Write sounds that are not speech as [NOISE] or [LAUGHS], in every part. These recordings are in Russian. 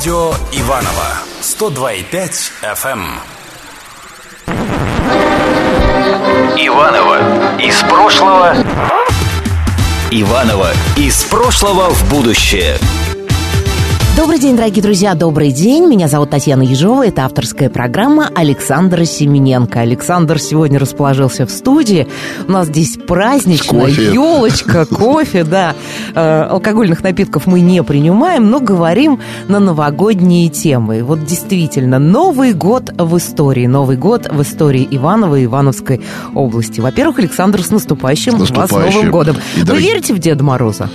Радио Иваново 102,5 FM. Иваново из прошлого. Иваново из прошлого в будущее. Добрый день, дорогие друзья, добрый день. Меня зовут Татьяна Ежова. Это авторская программа Александра Семененко. Александр сегодня расположился в студии. У нас здесь праздничная Кофе. елочка, [LAUGHS] кофе, да. Э, Алкогольных напитков мы не принимаем, но говорим на новогодние темы. Вот действительно, Новый год в истории. Новый год в истории Иванова и Ивановской области. Во-первых, Александр, с наступающим, С вас наступающим. Новым годом. И Вы дорогие- верите в Деда Мороза?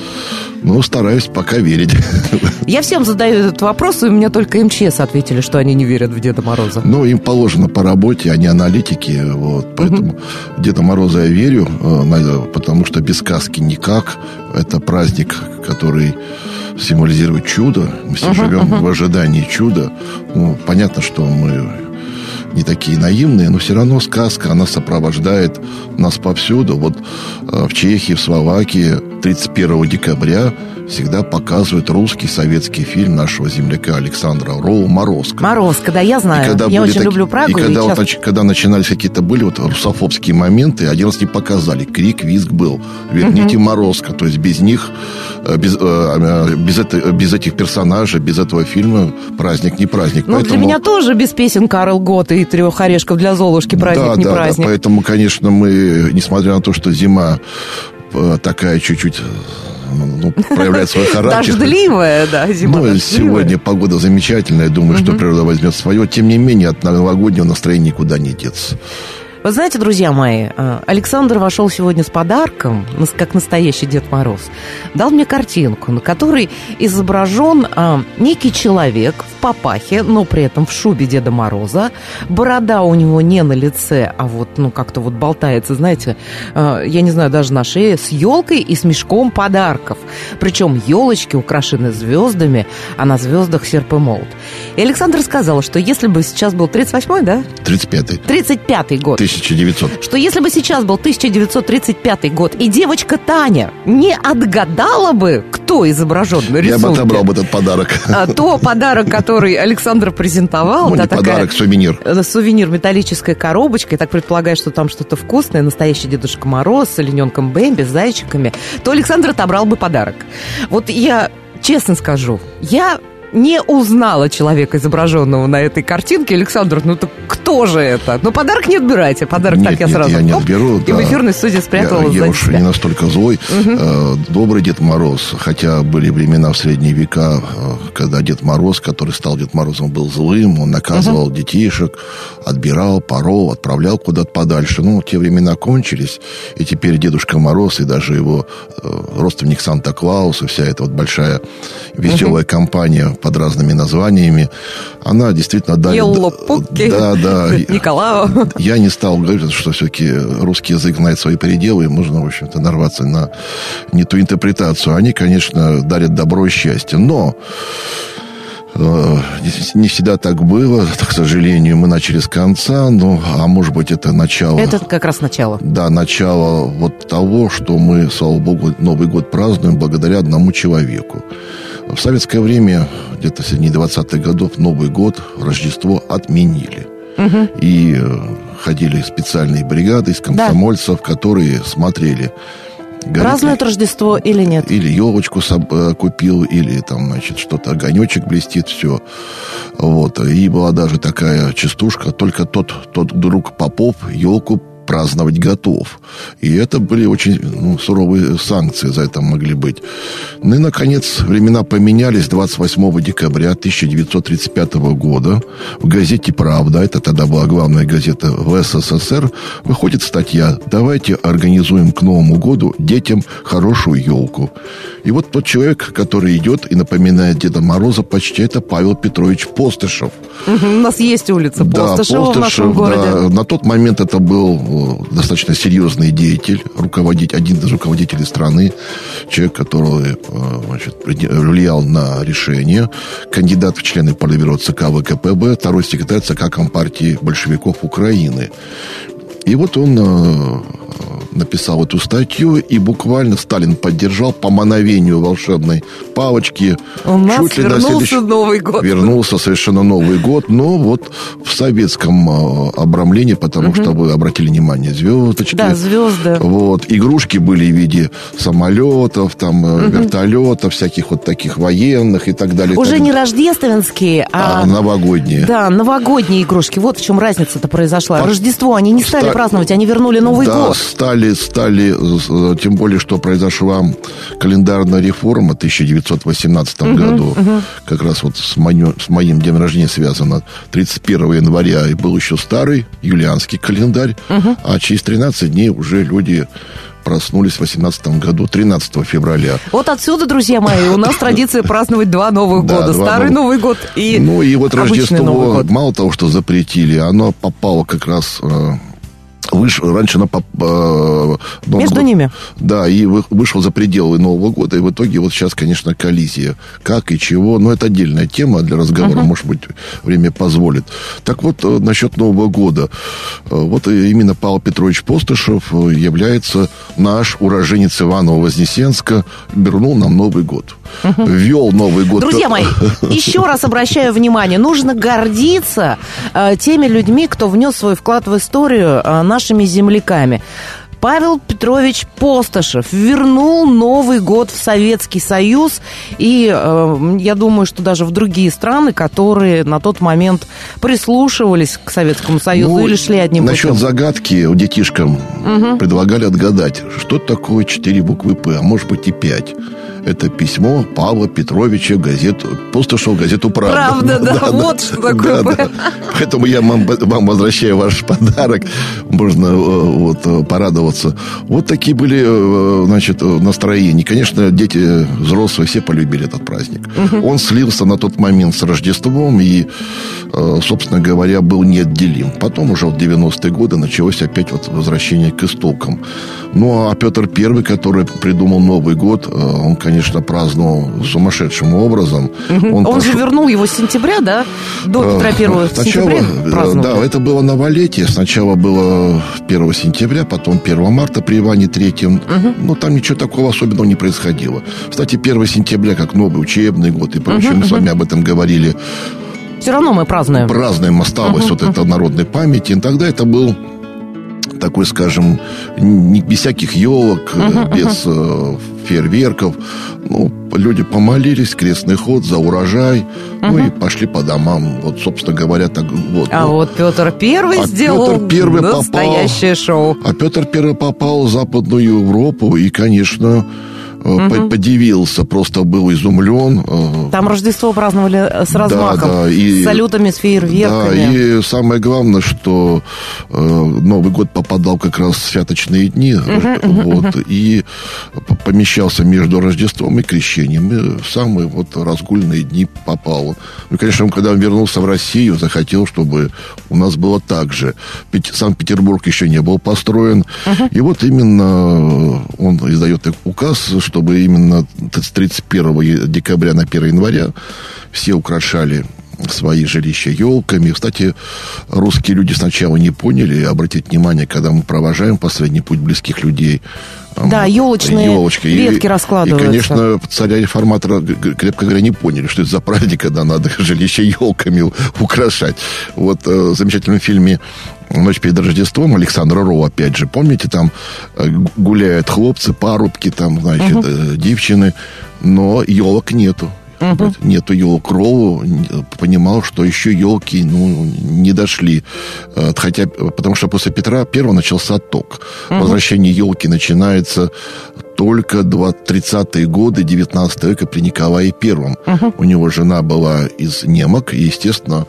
Ну, стараюсь пока верить. [LAUGHS] Я всем задаю этот вопрос, и мне только МЧС ответили, что они не верят в Деда Мороза. Ну, им положено по работе, они аналитики, вот, поэтому в Деда Мороза я верю, э, потому что без сказки никак. Это праздник, который символизирует чудо. Мы все живем в ожидании чуда. Ну, понятно, что мы не такие наивные, но все равно сказка, она сопровождает нас повсюду. Вот э, в Чехии, в Словакии 31 декабря всегда показывают русский советский фильм нашего земляка Александра Роу «Морозко». Морозко, да, я И знаю. когда Я очень таки- люблю Прагу. И когда, вот часто- нач- когда начинались какие-то были вот русофобские моменты, один раз не показали. Крик, визг был. Верните Морозко. То есть без них, э, без, э, э, без, это- без этих персонажей, без этого фильма праздник не праздник. Ну, для меня тоже без песен Карл Гот и трех орешков для Золушки праздник да, не да, да, праздник. поэтому, конечно, мы, несмотря на то, что зима такая чуть-чуть э, ну, проявляет свой [LAUGHS] характер. Дождливая, да, зима Ну, и дождливая. сегодня погода замечательная. Думаю, что природа возьмет свое. Тем не менее, от новогоднего настроения никуда не деться. Вы знаете, друзья мои, э, Александр вошел сегодня с подарком, как настоящий Дед Мороз. Дал мне картинку, на которой изображен э, некий человек в папахе, но при этом в шубе Деда Мороза. Борода у него не на лице, а вот, ну, как-то вот болтается, знаете, э, я не знаю, даже на шее, с елкой и с мешком подарков. Причем елочки украшены звездами, а на звездах серп и молот. И Александр сказал, что если бы сейчас был 38-й, да? 35-й. 35-й год. 1900. Что если бы сейчас был 1935 год, и девочка Таня не отгадала бы, кто изображен на Я бы рисунке, отобрал бы этот подарок. а, то [LAUGHS] подарок, который Александр презентовал, Ну, да, не такая подарок, сувенир. э, сувенир металлической коробочкой, так предполагаю, что там что-то вкусное, настоящий Дедушка Мороз с олененком Бэмби, с зайчиками, то Александр отобрал бы подарок. Вот я честно скажу, я не узнала человека, изображенного на этой картинке. Александр, ну так кто же это? Ну, подарок не отбирайте. Подарок Нет, так я нет, сразу я не отберу, и в да. эфирной студии спрятала я, я уж не настолько злой. Э, Добрый Дед Мороз. Хотя были времена в средние века, э, когда Дед Мороз, который стал Дед Морозом, был злым. Он наказывал детишек, отбирал, порол, отправлял куда-то подальше. Ну, те времена кончились. И теперь Дедушка Мороз и даже его э, родственник Санта-Клаус и вся эта вот большая веселая компания под разными названиями, она действительно дарит... Елло-Пуки, Да, да. [LAUGHS] Николао. Я не стал говорить, что все-таки русский язык знает свои пределы, и можно, в общем-то, нарваться на не ту интерпретацию. Они, конечно, дарят добро и счастье. Но э, не- не всегда так было, к сожалению, мы начали с конца, ну, а может быть, это начало... Это как раз начало. Да, начало вот того, что мы, слава богу, Новый год празднуем благодаря одному человеку. В советское время, где-то в середине 20-х годов, Новый год, Рождество отменили. И э, ходили специальные бригады из комсомольцев, которые смотрели. горит ли- Празднуют Рождество или нет? или елочку э, купил, или там, значит, что-то, огонечек блестит, все. Вот. И была даже такая частушка, только тот, тот друг Попов елку праздновать готов. И это были очень ну, суровые санкции за это могли быть. Ну и, наконец, времена поменялись 28 декабря 1935 года. В газете «Правда», это тогда была главная газета в СССР, выходит статья «Давайте организуем к Новому году детям хорошую елку». И вот тот человек, который идет и напоминает Деда Мороза, почти это Павел Петрович Постышев. У нас есть улица Да, Постышева в нашем городе. да. На тот момент это был э, достаточно серьезный деятель, руководитель, один из руководителей страны, человек, который э, значит, влиял на решение, кандидат в члены Политбюро ЦК ВКПБ, второй секретарь ЦК Компартии большевиков Украины. И вот он э, написал эту статью, и буквально Сталин поддержал по мановению волшебной палочки. У нас Чуть ли на вернулся следующий- Новый год. Вернулся совершенно Новый год, но вот в советском э, обрамлении, потому что вы обратили внимание, звездочки. Да, звезды. Вот, игрушки были в виде самолетов, там, э, вертолетов, всяких вот таких военных и так далее. Уже так не далее. рождественские, а... А, новогодние. Да, новогодние игрушки. Вот в чем разница-то произошла. А- Рождество они не стали Ста- праздновать, они вернули Новый да, год. стали, стали, э, тем более, что произошла календарная реформа в 1918 году. Как раз вот с, моё- с моим днем рождения связано. 31 января и был еще старый юлианский календарь, а через 13 дней уже люди проснулись в 18 году, 13 февраля. Вот отсюда, друзья мои, у нас [LAUGHS] традиция праздновать два Новых Да, года. два Старый Новых- Новый год и ну и вот Рождество, мало того, что запретили, оно попало как раз... э, выш- раньше на Между ними. Да, и вы- вышло за пределы Нового года, и в итоге вот сейчас, конечно, коллизия. Как и чего, но это отдельная тема для разговора, может быть, время позволит. Так вот, э, насчет Нового года. Э, Вот э, именно Павел Петрович Постышев э, является наш уроженец Иваново-Вознесенска, вернул нам Новый год. Ввел Новый год. Друзья мои, [LAUGHS] еще раз обращаю внимание, нужно гордиться э, теми людьми, кто внес свой вклад в историю э, нашими земляками. Павел Петрович Постышев вернул Новый год в Советский Союз, и э, я думаю, что даже в другие страны, которые на тот момент прислушивались к Советскому Союзу Ну, или шли одним Насчет путем. загадки у детишкам предлагали отгадать, что такое четыре буквы П, а может быть и пять. Это письмо Павла Петровича в газету, Постышев в газету «Правда». Правда, [LAUGHS] да, вот что такое Да, да. Поэтому я вам, вам возвращаю ваш подарок. Можно э, вот, э, порадоваться. Вот такие были, э, значит, настроения. Конечно, дети, взрослые, все полюбили этот праздник. Он слился на тот момент с Рождеством и, собственно говоря, был неотделим. Потом уже в 90-е годы началось опять вот возвращение к истокам. Ну, а Петр Первый, который придумал Новый год, он, конечно, праздновал сумасшедшим образом. Он, прошел- же вернул его с сентября, да? До Петра Первого Сначала, праздновали. да, это было новолетие. Сначала было 1 сентября, потом 1 марта при Иване Третьем. Ну, там ничего такого особенного не происходило. Кстати, 1 сентября, как новый учебный год и прочее, мы с вами об этом говорили. Все равно мы празднуем. Празднуем, осталось вот это народной памяти. И тогда это был такой, скажем, не, без всяких елок, э, без э, фейерверков. Ну, люди помолились, крестный ход за урожай, ну и пошли по домам. Вот, собственно говоря, так вот. А ну, вот Петр Первый А сделал Петр Первый попал- настоящее шоу. А Петр Первый попал в Западную Европу и, конечно, по- подивился, просто был изумлен. э, Там Рождество праздновали э, с размахом, да, и- с салютами, с Да, фейерверками. и самое главное, что Новый год попадал как раз в святочные дни, вот, и п- помещался между Рождеством и Крещением, и в самые вот разгульные дни попал. Ну, и, конечно, он, когда он вернулся в Россию, захотел, чтобы у нас было так же. Пет- Санкт-Петербург еще не был построен, и вот именно он издает указ, чтобы именно с 31 декабря на 1 января все украшали свои жилища елками. Кстати, русские люди сначала не поняли, обратить внимание, когда мы провожаем последний путь близких людей. Да, елочные елочки. И- ветки раскладываются. И, конечно, царя-реформатора, крепко говоря, не поняли, что это за праздник, когда надо [LAUGHS] жилище елками украшать. Вот э, в замечательном фильме «Ночь перед Рождеством» Александра Роу, опять же, помните, там э, гуляют хлопцы, парубки, там, значит, э, девчины, но елок нету. Нету елок Роу, понимал, что еще елки ну, не дошли. Э, Хотя, потому что после Петра Первого начался отток. Возвращение елки начинается только 30-е годы 19 века при Николае Первом. У него жена была из немок, и, естественно...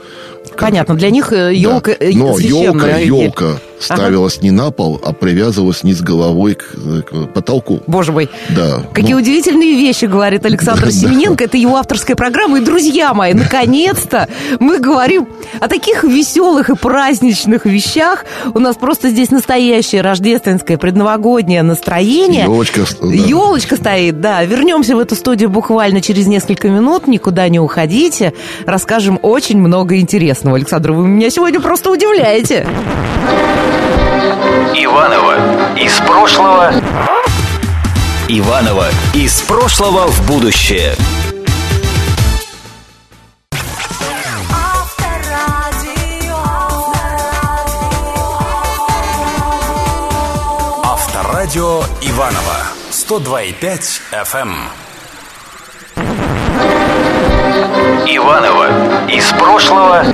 Понятно, для них елка да. Но елка, елка ставилась не на пол, а привязывалась низ головой к, к потолку. Боже мой, Да. какие Ну, удивительные вещи говорит [LAUGHS] Александр. Семененко. Это его авторская программа. И, друзья мои, наконец-то мы говорим о таких веселых и праздничных вещах. У нас просто здесь настоящее рождественское предновогоднее настроение. елочка, да. Елочка стоит, да. Вернемся в эту студию буквально через несколько минут. Никуда не уходите. Расскажем очень много интересного. Александр, вы меня сегодня просто удивляете. Иванова из прошлого. прошлого. Иванова из прошлого в будущее. Авторадио Иванова 102,5 FM. Иванова из прошлого.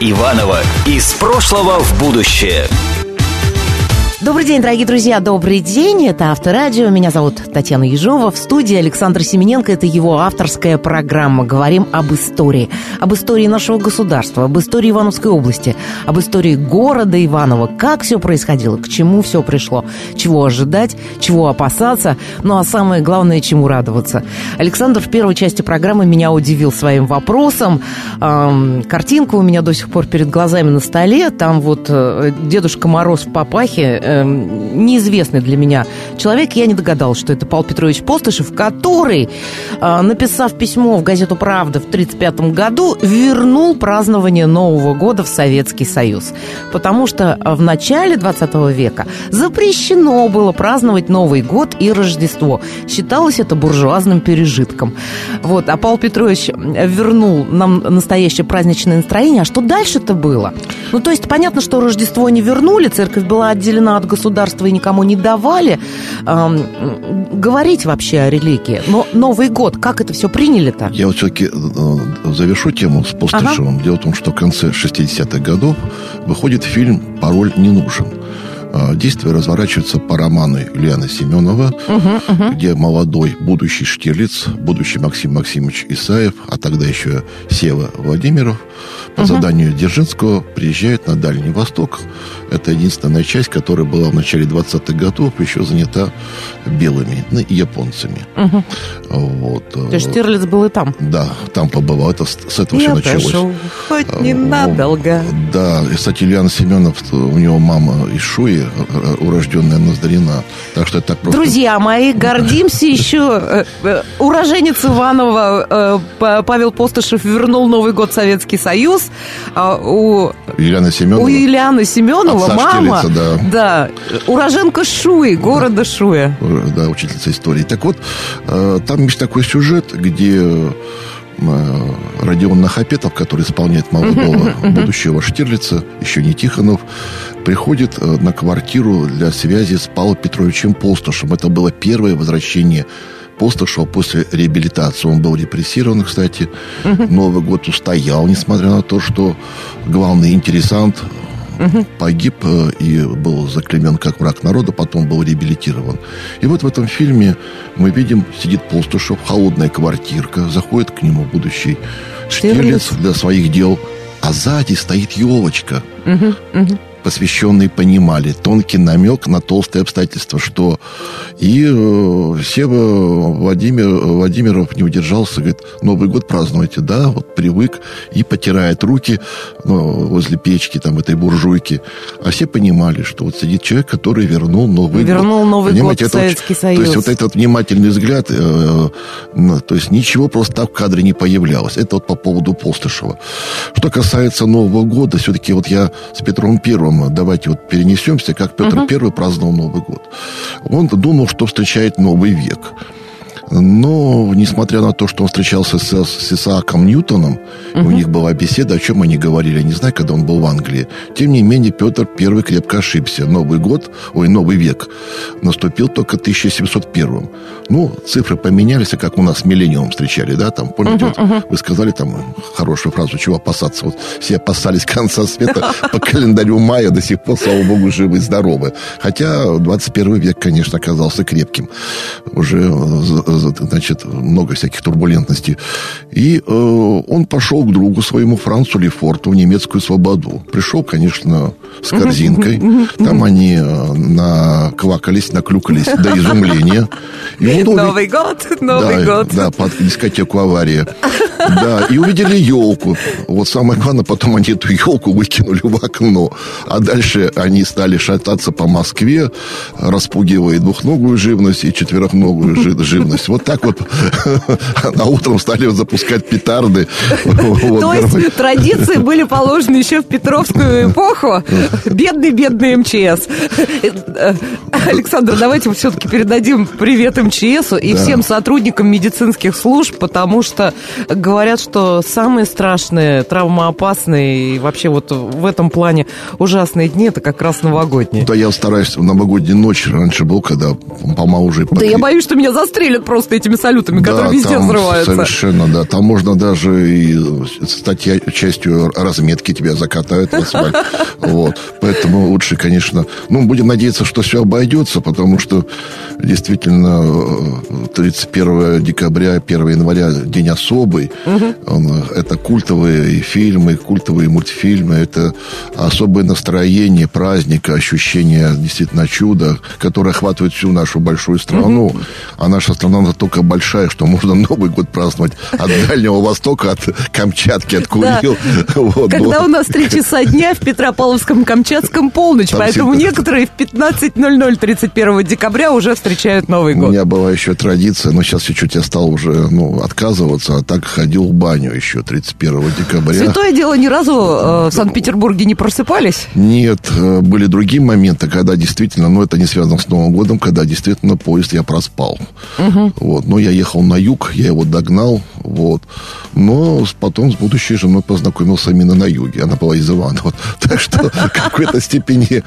Иванова из прошлого в будущее. Добрый день, дорогие друзья, добрый день. Это Авторадио. Меня зовут Татьяна Ежова. В студии Александр Семененко. Это его авторская программа. Говорим об истории. Об истории нашего государства, об истории Ивановской области, об истории города Иваново. Как все происходило, к чему все пришло, чего ожидать, чего опасаться, ну а самое главное, чему радоваться. Александр в первой части программы меня удивил своим вопросом. Эм, картинка у меня до сих пор перед глазами на столе. Там вот э, Дедушка Мороз в папахе э, неизвестный для меня человек, я не догадалась, что это Павел Петрович Постышев, который, э, написав письмо в газету «Правда» в 1935 году, вернул празднование Нового года в Советский Союз. Потому что в начале 20 века запрещено было праздновать Новый год и Рождество. Считалось это буржуазным пережитком. Вот, а Павел Петрович вернул нам настоящее праздничное настроение. А что дальше-то было? Ну, то есть, понятно, что Рождество не вернули, церковь была отделена от государства и никому не давали эм, говорить вообще о религии. Но Новый год, как это все приняли-то? Я вот все-таки э, завершу тему с Постышевым. Ага. Дело в том, что в конце 60-х годов выходит фильм «Пароль не нужен». Действие разворачивается по роману Ильяна Семенова, угу, угу. где молодой будущий Штирлиц, будущий Максим Максимович Исаев, а тогда еще Сева Владимиров, по угу. заданию Дзержинского приезжает на Дальний Восток. Это единственная часть, которая была в начале 20-х годов еще занята белыми ну, японцами. Угу. Вот. То есть Штирлиц был и там? Да, там побывал. Это с этого Я все началось. Пошел, хоть ненадолго. Да, и, кстати, Ильян Семенов, у него мама из Шуи, урожденная Ноздрина. Так что это так просто... Друзья мои, гордимся еще. Э, э, уроженец Иванова э, Павел Постышев вернул Новый год в Советский Союз. А у Ильяны Семенова. У Ильяны Семенова мама. Штилица, да. да. Уроженка Шуи, города да. Шуя. Да, учительница истории. Так вот, там есть такой сюжет, где Родион Нахапетов, который исполняет молодого будущего Штирлица, еще не Тихонов, приходит э, на квартиру для связи с Павлом Петровичем Полстушем. Это было первое возвращение Постышева после реабилитации. Он был репрессирован, кстати. Новый год устоял, несмотря на то, что главный интересант угу. погиб э, и был заклемен как враг народа, потом был реабилитирован. И вот в этом фильме мы видим, сидит Полстушев, холодная квартирка, заходит к нему будущий Штирлиц для своих дел, а сзади стоит елочка. Угу, угу посвященные понимали тонкий намек на толстые обстоятельства, что и э, Сева Владимир, Владимиров не удержался, говорит, Новый год празднуете, да, вот привык, и потирает руки ну, возле печки, там, этой буржуйки. А все понимали, что вот сидит человек, который вернул Новый вернул год. Вернул Новый Понимаете, год в Советский вот, Союз. То есть вот этот внимательный взгляд, э, э, то есть ничего просто так в кадре не появлялось. Это вот по поводу Постышева. Что касается Нового года, все-таки вот я с Петром Первым давайте вот перенесемся, как Петр uh-huh. Первый праздновал Новый год. Он думал, что встречает Новый век. Но, несмотря на то, что он встречался с, с Исааком Ньютоном, угу. у них была беседа, о чем они говорили, не знаю, когда он был в Англии. Тем не менее, Петр I крепко ошибся. Новый год, ой, Новый век наступил только 1701. Ну, цифры поменялись, а как у нас миллениум встречали, да, там, помните, угу, вот, угу. вы сказали там хорошую фразу, чего опасаться, вот все опасались [LAUGHS] конца света [LAUGHS] по календарю мая, до сих пор, слава богу, живы и здоровы. Хотя 21 век, конечно, оказался крепким. Уже значит, много всяких турбулентностей. И э, он пошел к другу своему Францу Лефорту в немецкую свободу. Пришел, конечно, с корзинкой. Там они э, наквакались, наклюкались до [LAUGHS] изумления. И он, Новый год, Новый да, год. Да, под дискотеку авария. Да, и увидели елку. Вот самое главное, потом они эту елку выкинули в окно. А дальше они стали шататься по Москве, распугивая двухногую живность и четвероногую живность есть вот так вот [LAUGHS] на утром стали запускать петарды. [LAUGHS] То есть традиции были положены еще в Петровскую [LAUGHS] эпоху. Бедный-бедный МЧС. Александр, давайте все-таки передадим привет МЧСу и всем сотрудникам медицинских служб, потому что говорят, что самые страшные, травмоопасные и вообще вот в этом плане ужасные дни это как раз новогодние. Да, я стараюсь в новогоднюю ночь. Раньше был, когда по уже... Да я боюсь, что меня застрелят просто этими салютами, да, которые везде взрываются. совершенно, да. Там можно даже и стать частью разметки тебя закатают в асфальт. [LAUGHS] Вот. Поэтому лучше, конечно... Ну, будем надеяться, что все обойдется, потому что действительно 31 декабря, 1 января день особый. Угу. Он, это культовые фильмы, культовые мультфильмы. Это особое настроение праздника, ощущение действительно чуда, которое охватывает всю нашу большую страну. Угу. А наша страна настолько большая, что можно Новый год праздновать от Дальнего Востока, от Камчатки, от Курил. Да. Вот, Когда вот. у нас три часа дня в Петропавловском Камчатском полночь, Там поэтому некоторые в 15.00 31 декабря уже встречают Новый год. У меня была еще традиция, но сейчас чуть-чуть я стал уже ну, отказываться, а так ходил в баню еще 31 декабря. Святое дело, ни разу э, в Санкт-Петербурге не просыпались? Нет, э, были другие моменты, когда действительно, ну это не связано с Новым годом, когда действительно поезд я проспал. Угу. Вот, но я ехал на юг, я его догнал, вот. Но потом с будущей женой познакомился именно на юге. Она была из Иванова. [LAUGHS] Так что в какой-то степени...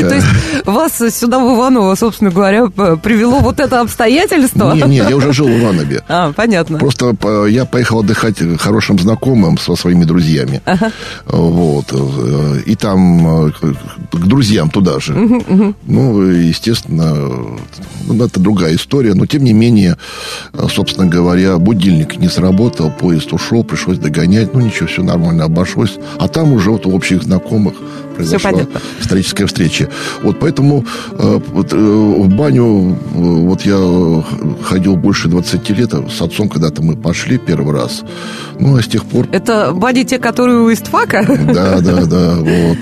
То есть вас сюда в Иваново, собственно говоря, привело вот это обстоятельство? Не, не, я уже жил в Иванове. [LAUGHS] А, понятно. Просто я поехал отдыхать хорошим знакомым со своими друзьями. Ага. Вот. Э, и там э, к друзьям туда же. Угу, угу. Ну, естественно, ну, это другая история. Но, тем не менее, э, собственно говоря, будильник не сработал, поезд ушел, пришлось догонять. Ну, ничего, все нормально обошлось. А там уже вот у общих знакомых произошла историческая встреча. Вот поэтому э, вот, э, в баню э, вот я ходил больше 20 лет. С отцом когда-то мы пошли первый раз. Ну, а с тех пор... Это бани те, которые у Истфака? Да, да, да, вот.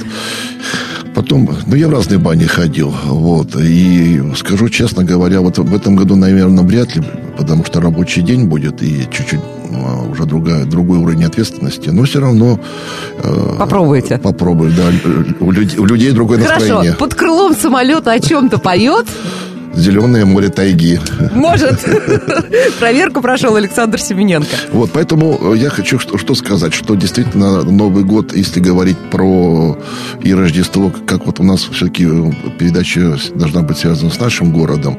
Потом, ну, я в разные бани ходил, вот, и скажу честно говоря, вот в этом году, наверное, вряд ли, потому что рабочий день будет, и чуть-чуть ну, уже другая, другой уровень ответственности, но все равно... Э, Попробуйте. Попробую, да, у людей, у людей другое Хорошо, настроение. под крылом самолета о чем-то поет? Зеленое море тайги. Может. [LAUGHS] Проверку прошел Александр Семененко. Вот, поэтому я хочу что, что сказать, что действительно Новый год, если говорить про и Рождество, как вот у нас все-таки передача должна быть связана с нашим городом,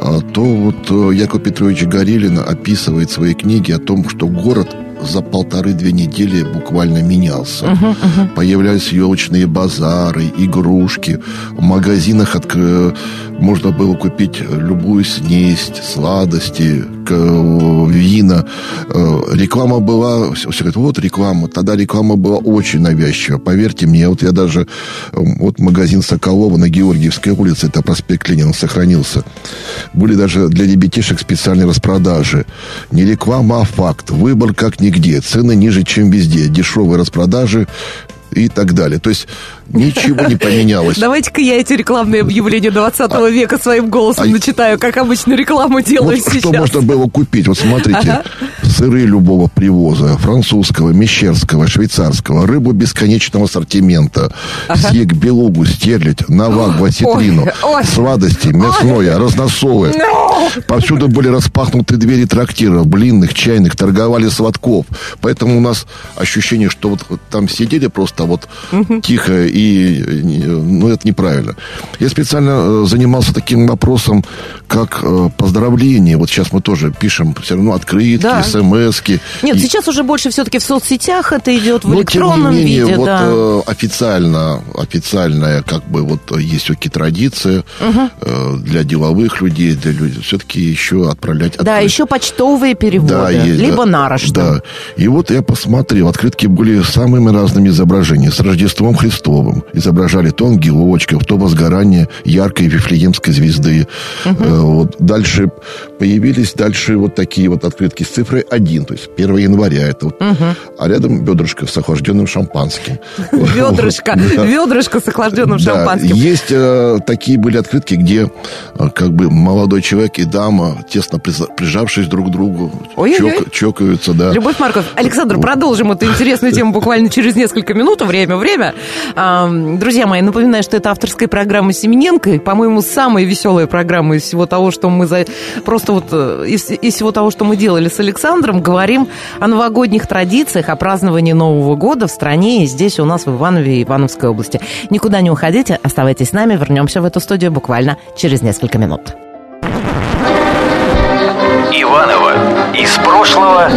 а, то вот э, Яков Петрович Горелин описывает в своей книге о том, что город за полторы-две недели буквально менялся. Uh-huh, uh-huh. Появлялись елочные базары, игрушки. В магазинах от... можно было купить любую снесть, сладости, вина. Э, реклама была... Все говорят, вот реклама. Тогда реклама была очень навязчива. Поверьте мне, вот я даже... Вот магазин Соколова на Георгиевской улице, это проспект Ленина, сохранился. Были даже для ребятишек специальные распродажи. Не реклама, а факт. Выбор как ни нигде. Цены ниже, чем везде. Дешевые распродажи и так далее. То есть ничего не поменялось. Давайте-ка я эти рекламные объявления 20 а, века своим голосом а, начитаю, как обычно рекламу делаю сейчас. Что можно было купить? Вот смотрите, сыры любого привоза, французского, мещерского, швейцарского, рыбу бесконечного ассортимента, сек, белугу, стерлядь, навак, васитрину, сладости, мясное, разносолы. No. Повсюду были распахнуты двери трактиров, блинных, чайных, торговали сладков. Поэтому у нас ощущение, что вот там сидели просто вот угу. тихо и ну, это неправильно. Я специально э, занимался таким вопросом, как э, поздравление. Вот сейчас мы тоже пишем все равно открытки, да. смс-ки. Нет, и... сейчас уже больше все-таки в соцсетях это идет, в Но, электронном тем не менее, виде. Вот да. э, официально, официальная, как бы вот есть все-таки традиция угу. э, для деловых людей, для людей все-таки еще отправлять. Да, еще почтовые переводы, да, есть, либо да, нарочно. Да. И вот я посмотрел, открытки были самыми разными изображениями. С Рождеством Христовым. Изображали то ангелочков, то возгорание яркой Вифлеемской звезды. Угу. Вот. Дальше появились дальше вот такие вот открытки с цифрой 1, то есть 1 января. Это вот. угу. А рядом бедрышко с охлажденным шампанским. [LAUGHS] Ведрышко, ведрышко с охлажденным шампанским. Есть э, такие были открытки, где э, как бы молодой человек и дама, тесно прижавшись друг к другу, чокаются, да. Любовь Марков, Александр, продолжим эту интересную тему буквально через несколько минут. Время, время. А, Друзья мои, напоминаю, что это авторская программа Семененко. По-моему, самая веселая программа из всего того, что мы за... просто вот э, из, из всего того, что мы делали с Александром, говорим о новогодних традициях, о праздновании Нового года в стране и здесь у нас в Иванове и Ивановской области. Никуда не уходите, оставайтесь с нами, вернемся в эту студию буквально через несколько минут. Иванова из прошлого.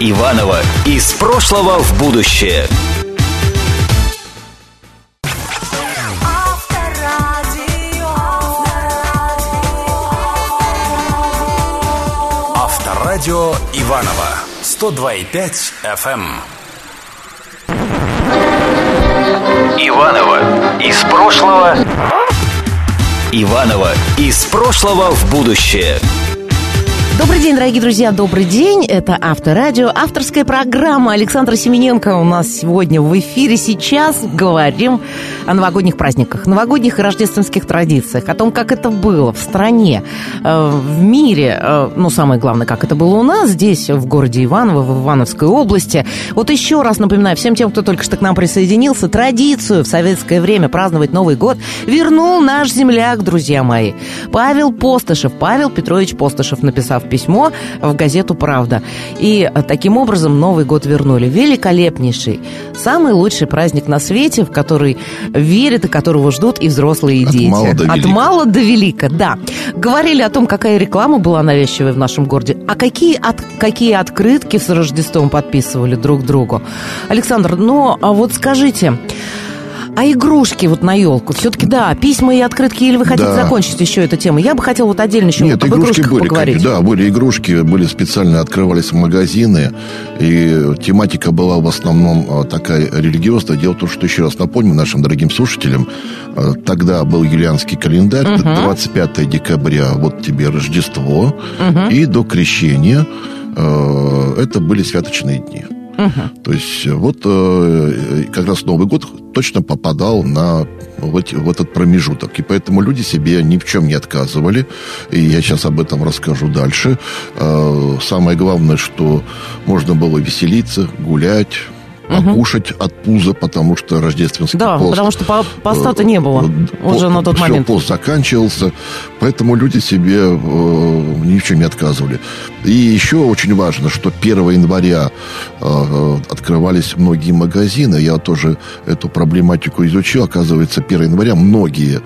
Иванова из прошлого в будущее. Авторадио Иванова 102,5 FM. Иванова из прошлого. Иванова из прошлого в будущее. Добрый день, дорогие друзья, добрый день. Это Авторадио, авторская программа Александра Семененко у нас сегодня в эфире. Сейчас говорим о новогодних праздниках, новогодних и рождественских традициях, о том, как это было в стране, э, в мире, э, ну, самое главное, как это было у нас здесь, в городе Иваново, в Ивановской области. Вот еще раз напоминаю всем тем, кто только что к нам присоединился, традицию в советское время праздновать Новый год вернул наш земляк, друзья мои. Павел Постышев, Павел Петрович Постышев, написав письмо в газету «Правда». И э, таким образом Новый год вернули. Великолепнейший, самый лучший праздник на свете, в который верят и которого ждут и взрослые, и От дети. мала до От мала до велика, да. Говорили о том, какая реклама была навязчивая в нашем городе, а какие, от, какие открытки с Рождеством подписывали друг другу. Александр, ну, а вот скажите... А игрушки вот на елку, все-таки да, письма и открытки, или вы хотите Да. закончить еще эту тему? Я бы хотела вот отдельно еще Нет, об игрушки были, поговорить. да, были игрушки, были специально открывались магазины, и тематика была в основном а, такая религиозная. Дело в том, что еще раз напомню нашим дорогим слушателям, а, тогда был юлианский календарь, 25 декабря, вот тебе Рождество, и до крещения э, это были святочные дни. То есть э, вот э, как раз Новый год точно попадал на в, эти- в этот промежуток. И поэтому люди себе ни в чем не отказывали. И я сейчас об этом расскажу дальше. Э, Самое главное, что можно было веселиться, гулять, покушать от пуза, потому что рождественский Да, пост... потому что по- поста-то не было э, уже на тот всё, момент. пост заканчивался, поэтому люди себе э, ни в чем не отказывали. И еще очень важно, что 1 января э, открывались многие магазины. Я тоже эту проблематику изучил. Оказывается, 1 января многие э,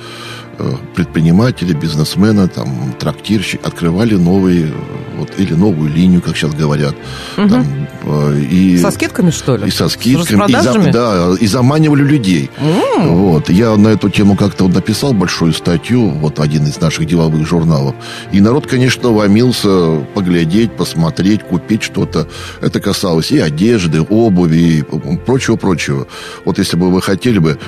предприниматели, бизнесмены, там, трактирщики открывали новые, э, вот, или новую линию, как сейчас говорят. Там, э, и, Со скидками, что ли? и со скидками, и, за- да, и заманивали людей. Вот. Я на эту тему как-то вот написал большую статью, вот один из наших деловых журналов. И народ, конечно, ломился поглядеть, посмотреть, купить что-то. Это касалось и одежды, обуви, и прочего-прочего. Вот если бы вы хотели бы,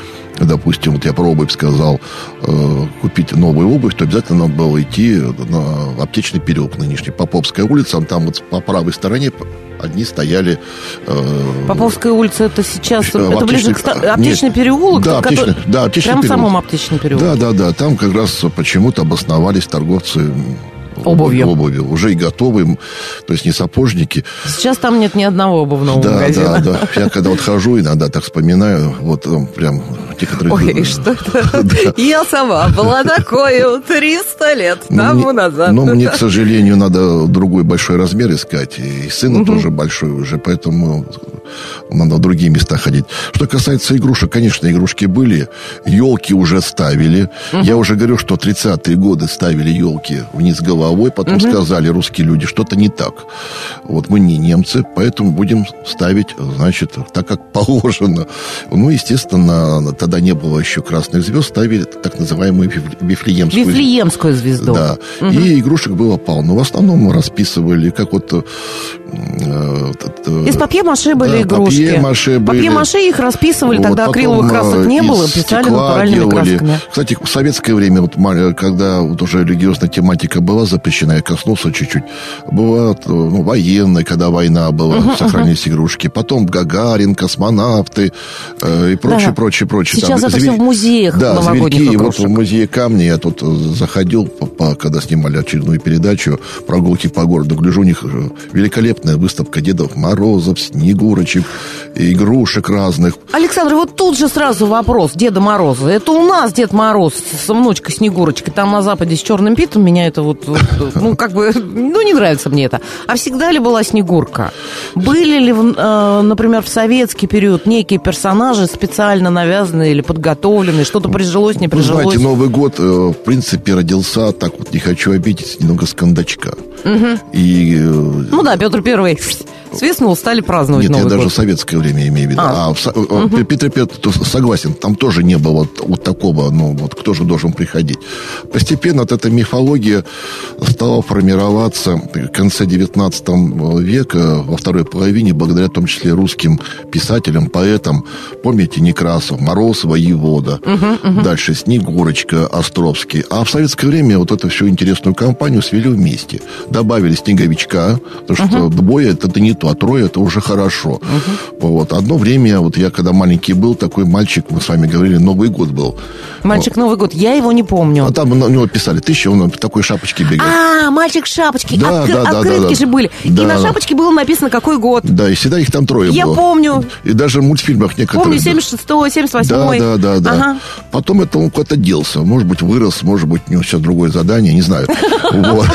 допустим, вот я про обувь сказал, э, купить новую обувь, то обязательно надо было идти на аптечный переулок нынешний, Поповская улица, там вот по правой стороне одни стояли э, Поповская улица, это сейчас, Э, это ближе аптечный- к а, аптечный нет. переулок? Да, который- аптечный- да, аптечный Прям переулок. самом аптечном переулке? Да, да, да. Там как раз почему-то обосновались торговцы Обувью. обувью. Уже и готовые, то есть не сапожники. Сейчас там нет ни одного обувного да, магазина. да, да. Я когда вот хожу, иногда так вспоминаю, вот там прям некоторые... Ой, что это? [LAUGHS] Я сама была такой 300 лет Ну, тому назад. Ну, мне, к [LAUGHS] сожалению, надо другой большой размер искать. И сына тоже большой уже, поэтому надо в другие места ходить. Что касается игрушек, конечно, игрушки были. Елки уже ставили. Я уже говорю, что 30-е годы ставили елки вниз головой, потом сказали русские люди, что-то не так. Вот мы не немцы, поэтому будем ставить, значит, так, как положено. Ну, естественно, тогда не было еще красных звезд, ставили так называемую виф- вифлеемскую Вифлеемскую звезду. да. И игрушек было полно. В основном расписывали, как вот э, э, Из папье-маше были игрушки. Папье-маше были. Папье-маше их расписывали, Вот, тогда акриловых красок э, не из было, писали натуральными делали. красками. Кстати, в советское время, вот, ма- когда вот уже религиозная тематика была запрещена, я коснулся чуть-чуть, была ну, военная, когда война была, сохранились игрушки. Потом Гагарин, космонавты э, и прочее, Да. прочее, прочее. Сейчас это всё в музеях Да, зверьки. И вот игрушек. в музее камня я тут э, заходил, по- по- когда снимали очередную передачу «Прогулки по городу». Гляжу, у них э, великолепная выставка Дедов Морозов, Снегурочек, игрушек разных. Александр, вот тут же сразу вопрос Деда Мороза. Это у нас Дед Мороз с внучкой Снегурочкой, там на Западе с черным питом. Меня это вот, [LAUGHS] ну, как бы, ну, не нравится мне это. А всегда ли была Снегурка? Были ли, э, например, в советский период некие персонажи специально навязанные или подготовленные? Что-то прижилось, не Вы прижилось? знаете, Новый год, э, в принципе, родился, так вот не хочу обидеть, немного с кондачка. И э, Ну да, Петр Первый свистнул, стали праздновать Нет, я Новый даже год. советское время имею в виду. А. А, в э, Петр Петр то согласен, там тоже не было вот, вот такого, ну, вот кто же должен приходить. Постепенно вот эта мифология стала формироваться в конце 19 века, во второй половине, благодаря в том числе русским писателям, поэтам. Помните Некрасов, Мороз, Воевода, дальше Снегурочка, Островский. А в советское время вот эту всю интересную компанию свели вместе. Добавили Снеговичка, потому что двое это, это не то, а трое это уже хорошо. Вот. Одно время, вот я когда маленький был, такой мальчик, мы с вами говорили, Новый год был. Мальчик Новый год, я его не помню. А там на него писали, ты еще он в такой шапочке бегал. А, мальчик в шапочке. Да, Откры- да, да, Открытки да, да. же были. И Да. на шапочке было написано, какой год. Да, и всегда их там трое Я было. помню. И даже в мультфильмах некоторые. Помню, да. 76-й, 78-й. Да, да, да, да. Ага. Потом это он куда-то делся. Может быть, вырос, может быть, у него сейчас другое задание, не знаю. [LAUGHS] Вот.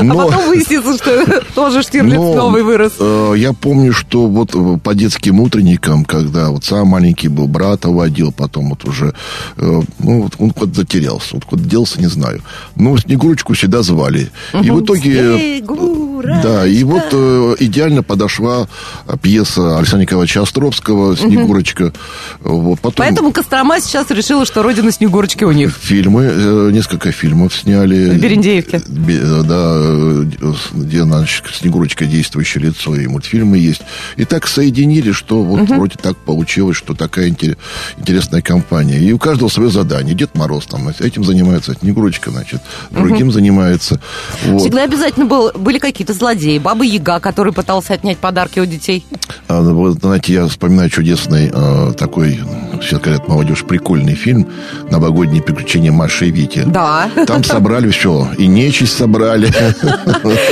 А Но- потом выяснится, что [LAUGHS] тоже Штирлиц но, новый вырос. Э, я помню, что вот э, по детским утренникам, когда вот сам маленький был, брата водил, потом вот уже, э, ну, вот он куда-то затерялся, вот куда делся, не знаю. Но Снегурочку всегда звали. И в итоге... Снегурочка. Да, и вот э, идеально подошла пьеса Александра Николаевича Островского «Снегурочка». Вот, потом Поэтому Кострома сейчас решила, что родина Снегурочки у них. фильмы, э, несколько фильмов сняли. В Берендеевке. Бе- э, Да, э, где значит, Снегурочка действующее лицо, и мультфильмы есть. И так соединили, что вот вроде так получилось, что такая интер- интересная компания. И у каждого свое задание. Дед Мороз там этим занимается, Снегурочка, значит, другим занимается. Вот. Всегда обязательно был, были какие-то злодеи. Баба Яга, который пытался отнять подарки у детей. А, вот, знаете, я вспоминаю чудесный э, такой, сейчас говорят, молодежь, прикольный фильм «Новогодние приключения Маши и Вити». Да. Там собрали все, и нечисть собрали.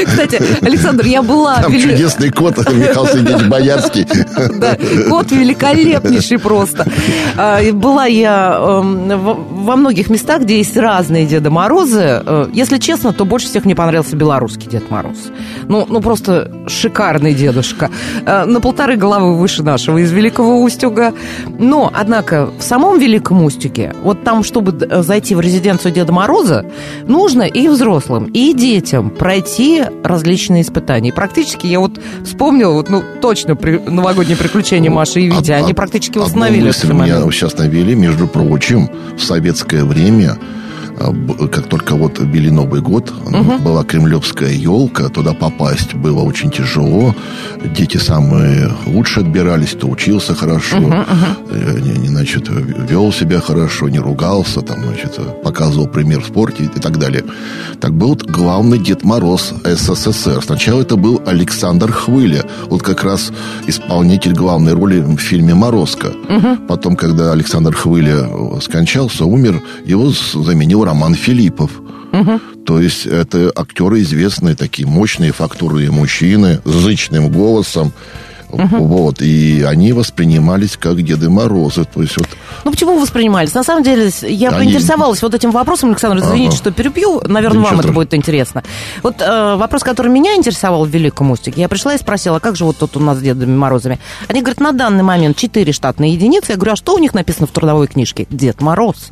Кстати, Александр, я была... Там вели- чудесный кот Михаил Сергеевич Боярский. Да, кот великолепнейший просто. А, Была я эм, во- многих местах, где есть разные Деда Морозы. Э, Если честно, то больше всех мне понравился белорусский Дед Мороз. Ну, ну просто шикарный дедушка. Э, На полторы головы выше нашего из Великого Устюга. Но, однако, в самом Великом Устюге, вот там, чтобы д- зайти в резиденцию Деда Мороза, нужно и взрослым, и детям пройти различные испытания. И практически я вот вспомнила, вот, ну, точно при- новогодние приключения Маши и Вити. Од- Они практически одну установили мысль этот меня сейчас навели, между прочим, в советское время а, как только вот били Новый год, была кремлевская елка, туда попасть было очень тяжело. Дети самые лучше отбирались, кто учился хорошо, не, не, значит, вел себя хорошо, не ругался, там, значит, показывал пример в спорте и так далее. Так был главный Дед Мороз СССР. Сначала это был Александр Хвыля, вот как раз исполнитель главной роли в фильме «Морозко». Потом, когда Александр Хвыля э, скончался, умер, его с- Роман Филиппов. То есть это актеры известные, такие мощные фактурные мужчины с зычным голосом. Вот, и они воспринимались как Деды Морозы. То есть вот Ну, почему воспринимались? На самом деле, я Они- поинтересовалась вот этим вопросом, Александр, извините, Ага. что перебью, наверное, Да вам это будет интересно. Вот э, вопрос, который меня интересовал в Великом Устюге, я пришла и спросила, а как же вот тут у нас с Дедами Морозами? Они говорят, на данный момент 4 штатные единицы. Я говорю, а что у них написано в трудовой книжке? Дед Мороз.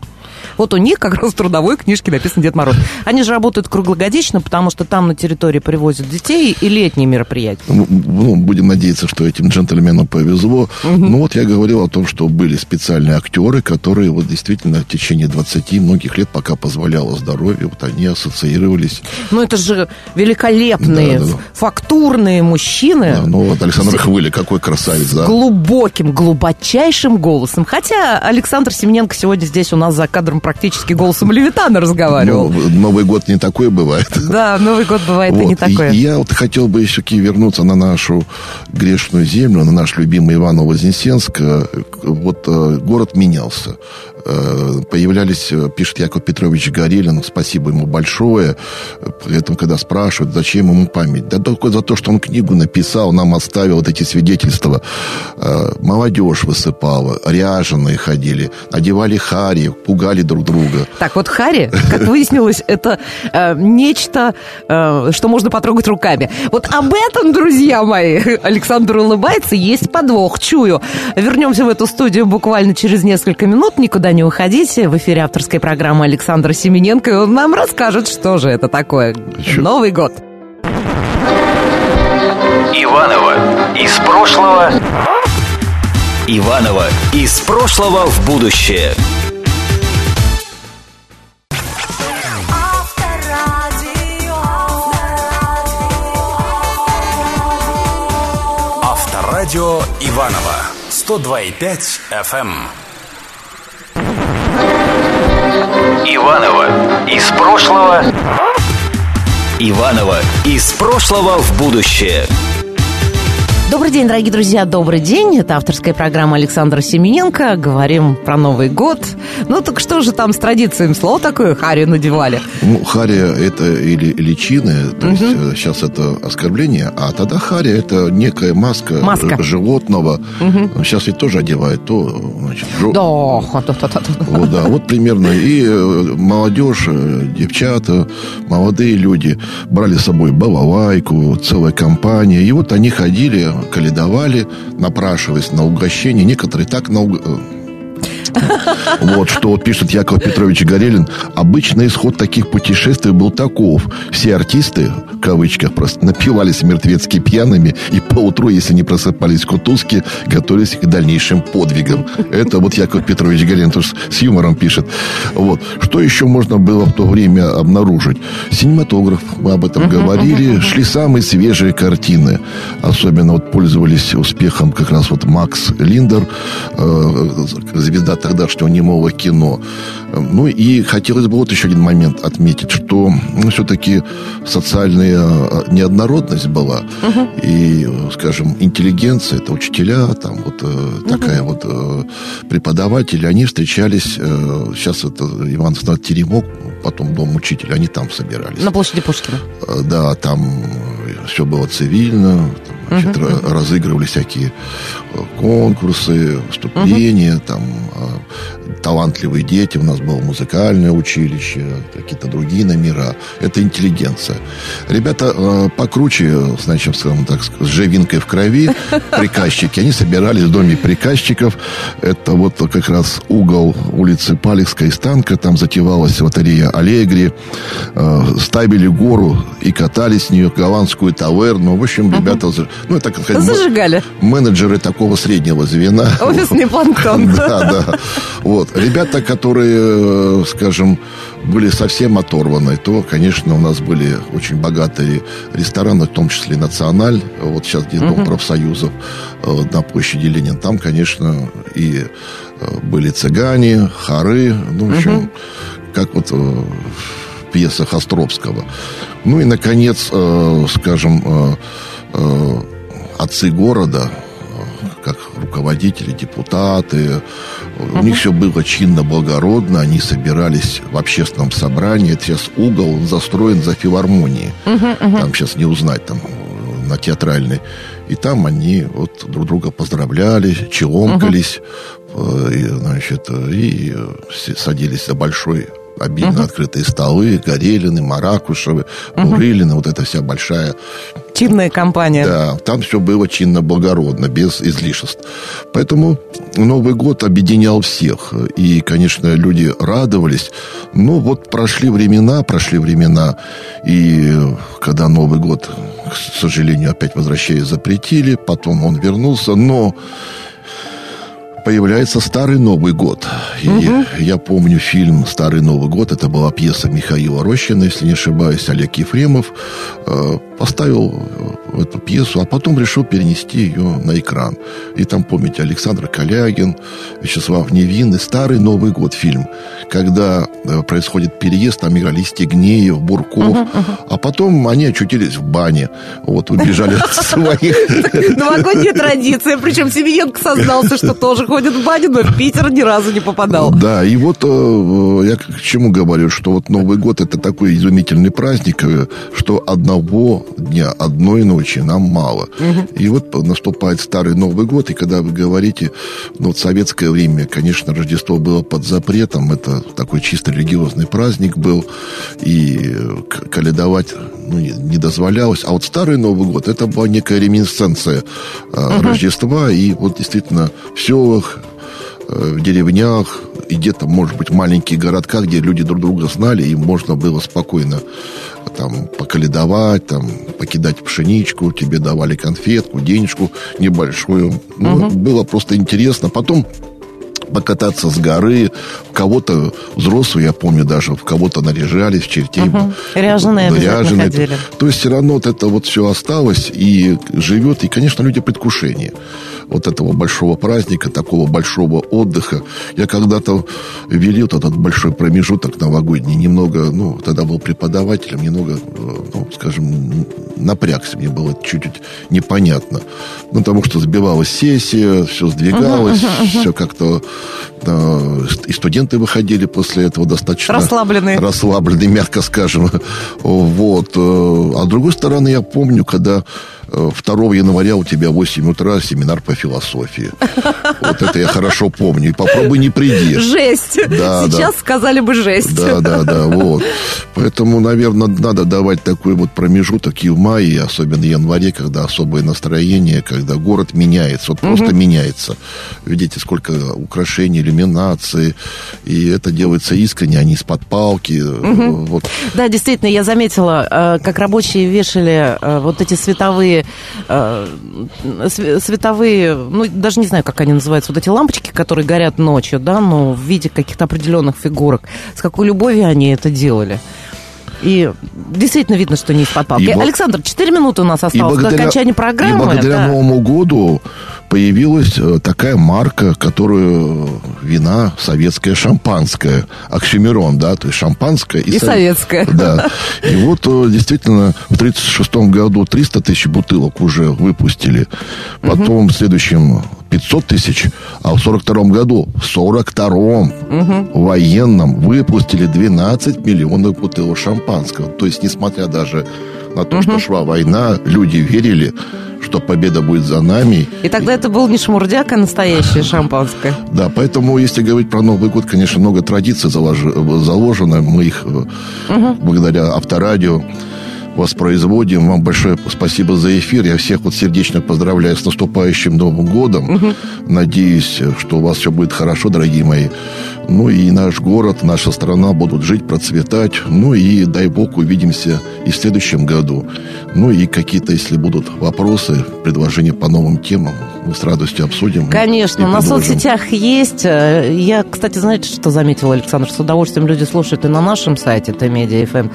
Вот у них как [LAUGHS] раз в трудовой книжке написан Дед Мороз. Они же работают круглогодично, потому что там на территории привозят детей и летние мероприятия. Ну, ну, будем надеяться, что этим джентльменам повезло. Ну, вот я говорил о том, что были специальные актеры, которые вот действительно в течение 20 многих лет, пока позволяло здоровье, вот они ассоциировались. Ну, это же великолепные, Да, да, да. фактурные мужчины. Да, ну, вот Александр Хвыли, какой красавец, с да? глубоким, глубочайшим голосом. Хотя Александр Семененко сегодня здесь у нас за кадром практически голосом Левитана разговаривал. Ну, Новый год не такое бывает. [LAUGHS] Да, Новый год бывает и не Вот, такое. И я вот хотел бы все-таки вернуться на нашу грешную землю, на наш любимый Иваново-Вознесенск. Э, Вот э, город менялся. Э, Появлялись, э, пишет Яков Петрович Горелин, спасибо ему большое. При этом, когда спрашивают, зачем ему память, да только за то, что он книгу написал, нам оставил вот эти свидетельства. Э, Молодежь высыпала, ряженые ходили, одевали хари, пугали друг друга. Так, вот Хари, как выяснилось, [LAUGHS] это нечто, что можно потрогать руками. Вот об этом, друзья мои, [LAUGHS] Александр улыбается, есть подвох, чую. Вернемся в эту студию буквально через несколько минут, никуда не уходите. В эфире авторской программы Александра Семененко, и он нам расскажет, что же это такое. Чё? Новый год. Иванова из прошлого. Иванова из прошлого в будущее. Авторадио. Авторадио Иванова 102,5 FM. Иванова из прошлого. Иванова из прошлого в будущее. Добрый день, дорогие друзья, добрый день. Это авторская программа Александра Семененко. Говорим про Новый год. Ну так что же там с традициями? Слово такое Хари надевали. Ну, хария это или личины, то есть э, сейчас это оскорбление, а тогда хария это некая маска, Маска. животного. Сейчас ведь тоже одевают, то, значит, жо- Да, да-да-да-да. Вот, да, вот примерно. И э, молодежь, э, девчата, молодые люди брали с собой балалайку, целая компания. И вот они ходили, каледовали, напрашиваясь на угощение. Некоторые так на уг- э, вот что пишет Яков Петрович Горелин. Обычно исход таких путешествий был таков. Все артисты, в кавычках просто, напивались мертвецки пьяными и поутру, если не просыпались кутузки, готовились к дальнейшим подвигам. Это вот Яков Петрович Горелин тоже с юмором пишет. Вот. Что еще можно было в то время обнаружить? Синематограф, мы об этом говорили. Шли самые свежие картины. Особенно вот пользовались успехом как раз вот Макс Линдер, э, звезда тогдашнего немого кино. Ну и хотелось бы вот еще один момент отметить, что ну, все-таки социальная э, неоднородность была. И, э, скажем, интеллигенция, это учителя, там вот э, такая вот э, преподаватели, они встречались, э, сейчас это Иван Станат Теремок, потом дом учителя, они там собирались. На площади Пушкина. Да, там все было цивильно, там, значит, ра- разыгрывали всякие э, конкурсы, выступления, там э, талантливые дети, у нас было музыкальное училище, какие-то другие номера. Это интеллигенция. Ребята э, покруче, значит, скажем так, с живинкой в крови, [LAUGHS] приказчики, они собирались в доме приказчиков. Это вот как раз угол улицы Палехской станка, там затевалась лотерея Аллегри, э, ставили гору и катались с нее, голландскую таверну. В общем, ребята, ну, это, как сказать, Зажигали. менеджеры такого среднего звена. Офисный планктон. [LAUGHS] Да, да. Вот. Ребята, которые, э, скажем, были совсем оторваны, то, конечно, у нас были очень богатые рестораны, в том числе «Националь», вот сейчас где дом профсоюзов э, на площади Ленин. Там, конечно, и э, были цыгане, хоры, ну, в общем, как вот в пьесах Островского. Ну и, наконец, скажем, отцы города, как руководители, депутаты. У них все было чинно, благородно. Они собирались в общественном собрании. Это сейчас угол застроен за филармонией. Там сейчас не узнать, там на театральной. И там они вот друг друга поздравляли, челомкались, э, и, значит, и э, садились за большой обильно открытые столы, Горелины, Маракушевы, Бурылины, вот эта вся большая Чинная компания. да, там все было чинно-благородно, без излишеств. Поэтому Новый год объединял всех. И, конечно, люди радовались. Но вот прошли времена, прошли времена. И когда Новый год, к сожалению, опять возвращаясь, запретили, потом он вернулся. Но появляется Старый Новый год. И я помню фильм Старый Новый год. Это была пьеса Михаила Рощина, если не ошибаюсь, Олег Ефремов э, поставил э, эту пьесу, а потом решил перенести ее на экран. И там, помните, Александр Калягин, Вячеслав Невинный, Старый Новый год фильм, когда э, происходит переезд, там играли Стегнеев, Бурков, а потом они очутились в бане, вот, убежали от [LAUGHS] своих Новогодняя традиция. Причем Семененко сознался, что тоже ходит в баню, но в Питер ни разу не попадал. Да, и вот э, я к чему говорю, что вот Новый год это такой изумительный праздник, что одного дня, одной ночи нам мало. И вот наступает старый Новый год, и когда вы говорите, ну вот в советское время, конечно, Рождество было под запретом, это такой чисто религиозный праздник был, и э, каледовать ну, не, не дозволялось. А вот старый Новый год, это была некая реминесценция э, Рождества, и вот действительно в селах, э, в деревнях и где-то, может быть, в маленьких городках, где люди друг друга знали, и можно было спокойно там поколедовать, там покидать пшеничку, тебе давали конфетку, денежку небольшую. Ну, Было просто интересно. Потом покататься с горы. Кого-то взрослые, я помню, даже в кого-то наряжались, в чертей. Мгм. Ряженые обязательно Ряженые. ходили. То есть все равно вот это вот все осталось и живет. И, конечно, люди предвкушение вот этого большого праздника, такого большого отдыха. Я когда-то велил этот большой промежуток новогодний, немного, ну, тогда был преподавателем, немного, э, ну, скажем, напрягся, мне было чуть-чуть непонятно. Ну, потому что сбивалась сессия, все сдвигалось, все как-то... э, и студенты выходили после этого достаточно... Расслабленные. Расслабленные, мягко скажем. Вот. э, А с другой стороны, я помню, когда 2 января у тебя в 8 утра семинар по философии. Вот это я хорошо помню. И попробуй не приди. Жесть. Да, Сейчас да. сказали бы жесть. Да, да, да, вот. Поэтому, наверное, надо давать такой вот промежуток и в мае, особенно в январе, когда особое настроение, когда город меняется, вот просто меняется. Видите, сколько украшений, иллюминации, и это делается искренне, а не из-под палки. Вот. Да, действительно, я заметила, э, как рабочие вешали э, вот эти световые, э, св- световые, ну, даже не знаю, как они называются, вот эти лампочки, которые горят ночью, да, но в виде каких-то определенных фигурок. С какой любовью они это делали. И действительно видно, что не из-под палки. И Александр, 4 минуты у нас осталось до окончания программы. и благодаря да. Новому году появилась э, такая марка, которую э, вина советское шампанское, Оксюмерон, да, то есть шампанское и, И со- советское. Да. И вот э, действительно в 1936 году 300 тысяч бутылок уже выпустили. Потом в следующем 500 тысяч, а в 42 году, в 42-м военном выпустили 12 миллионов бутылок шампанского. То есть, несмотря даже на то, что шла война, люди верили, что победа будет за нами. И тогда это был не шмурдяк, а настоящее [LAUGHS] шампанское. Да, поэтому, если говорить про Новый год, конечно, много традиций заложено. Мы их э, благодаря авторадио воспроизводим. Вам большое спасибо за эфир. Я всех вот сердечно поздравляю с наступающим Новым годом. Надеюсь, что у вас все будет хорошо, дорогие мои. Ну и наш город, наша страна будут жить, процветать. Ну и дай бог увидимся и в следующем году. Ну и какие-то, если будут вопросы, предложения по новым темам, мы с радостью обсудим. Конечно, на соцсетях есть. Э, Я, кстати, знаете, что заметил, Александр? С удовольствием люди слушают и на нашем сайте, это Медиа ФМ.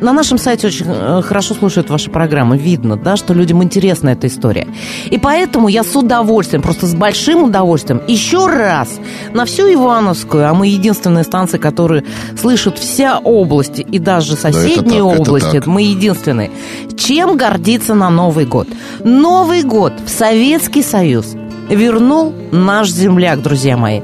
На нашем сайте очень э, хорошо слушают ваши программы. Видно, да, что людям интересна эта история. И поэтому я с удовольствием, просто с большим удовольствием, еще раз на всю Ивановскую, а мы единственная станция, которую слышит вся область и даже соседние так, области, мы единственные. Чем гордиться на Новый год? Новый год в Советский Союз вернул наш земляк, друзья мои.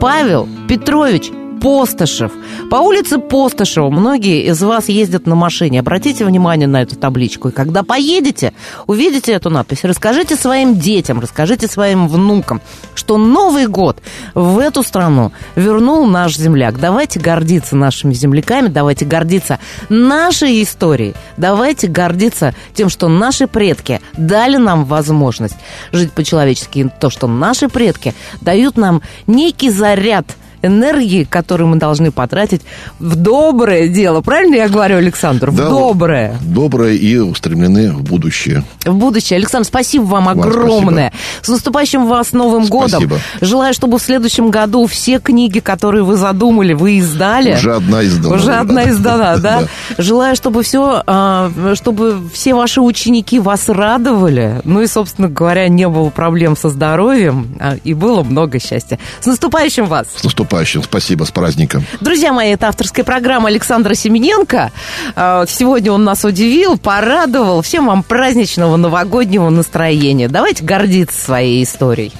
Павел Петрович Постышев. По улице Постышева многие из вас ездят на машине. Обратите внимание на эту табличку. И когда поедете, увидите эту надпись. Расскажите своим детям, расскажите своим внукам, что Новый год в эту страну вернул наш земляк. Давайте гордиться нашими земляками, давайте гордиться нашей историей, давайте гордиться тем, что наши предки дали нам возможность жить по-человечески. То, что наши предки дают нам некий заряд – энергии, которую мы должны потратить в доброе дело. Правильно я говорю, Александр? В Да, доброе. Доброе и устремлены в будущее. В будущее. Александр, спасибо вам Вам огромное. С наступающим вас Новым Спасибо. годом. Желаю, чтобы в следующем году все книги, которые вы задумали, вы издали. Уже одна издана. Уже одна издана, [LAUGHS] да? Да. Желаю, чтобы все, а, чтобы все ваши ученики вас радовали. Ну и, собственно говоря, не было проблем со здоровьем, а, и было много счастья. С наступающим вас! С наступающим. Спасибо, с праздником. Друзья мои, это авторская программа Александра Семененко. А, Сегодня он нас удивил, порадовал. Всем вам праздничного новогоднего настроения. Давайте гордиться своей историей.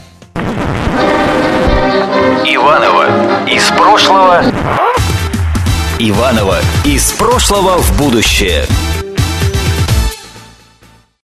Иванова из прошлого. Иванова из прошлого в будущее.